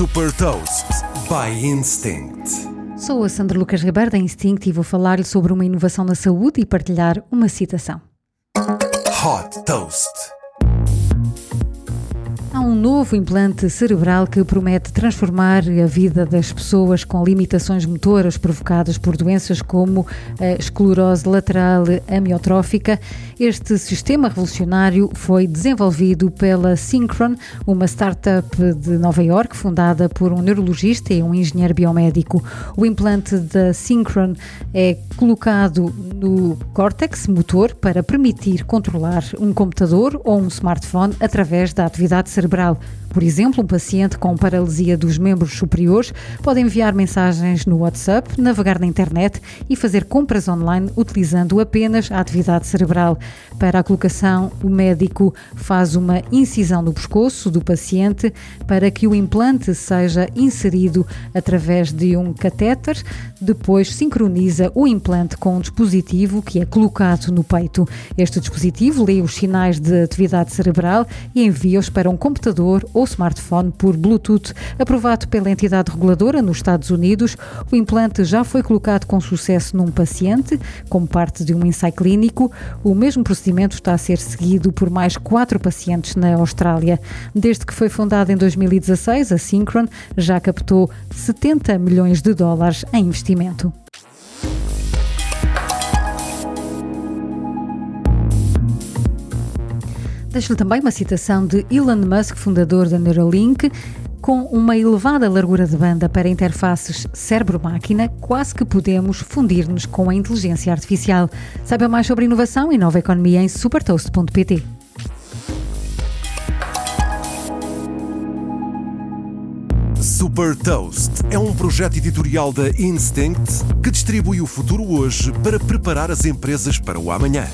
Super Toast by Instinct. Sou a Sandra Lucas Ribeiro da Instinct e vou falar-lhe sobre uma inovação na saúde e partilhar uma citação. Hot Toast. Há um novo implante cerebral que promete transformar a vida das pessoas com limitações motoras provocadas por doenças como a esclerose lateral amiotrófica. Este sistema revolucionário foi desenvolvido pela Synchron, uma startup de Nova York fundada por um neurologista e um engenheiro biomédico. O implante da Synchron é colocado no córtex motor para permitir controlar um computador ou um smartphone através da atividade cerebral cerebral. Por exemplo, um paciente com paralisia dos membros superiores pode enviar mensagens no WhatsApp, navegar na internet e fazer compras online utilizando apenas a atividade cerebral. Para a colocação, o médico faz uma incisão no pescoço do paciente para que o implante seja inserido através de um catéter. Depois, sincroniza o implante com um dispositivo que é colocado no peito. Este dispositivo lê os sinais de atividade cerebral e envia-os para um computador ou smartphone por Bluetooth. Aprovado pela entidade reguladora nos Estados Unidos, o implante já foi colocado com sucesso num paciente, como parte de um ensaio clínico. O mesmo procedimento está a ser seguido por mais quatro pacientes na Austrália. Desde que foi fundada em 2016, a Synchron já captou 70 milhões de dólares em investimento. Deixo-lhe também uma citação de Elon Musk, fundador da Neuralink. Com uma elevada largura de banda para interfaces cérebro-máquina, quase que podemos fundir-nos com a inteligência artificial. Saiba mais sobre inovação e nova economia em supertoast.pt. Super Toast é um projeto editorial da Instinct que distribui o futuro hoje para preparar as empresas para o amanhã.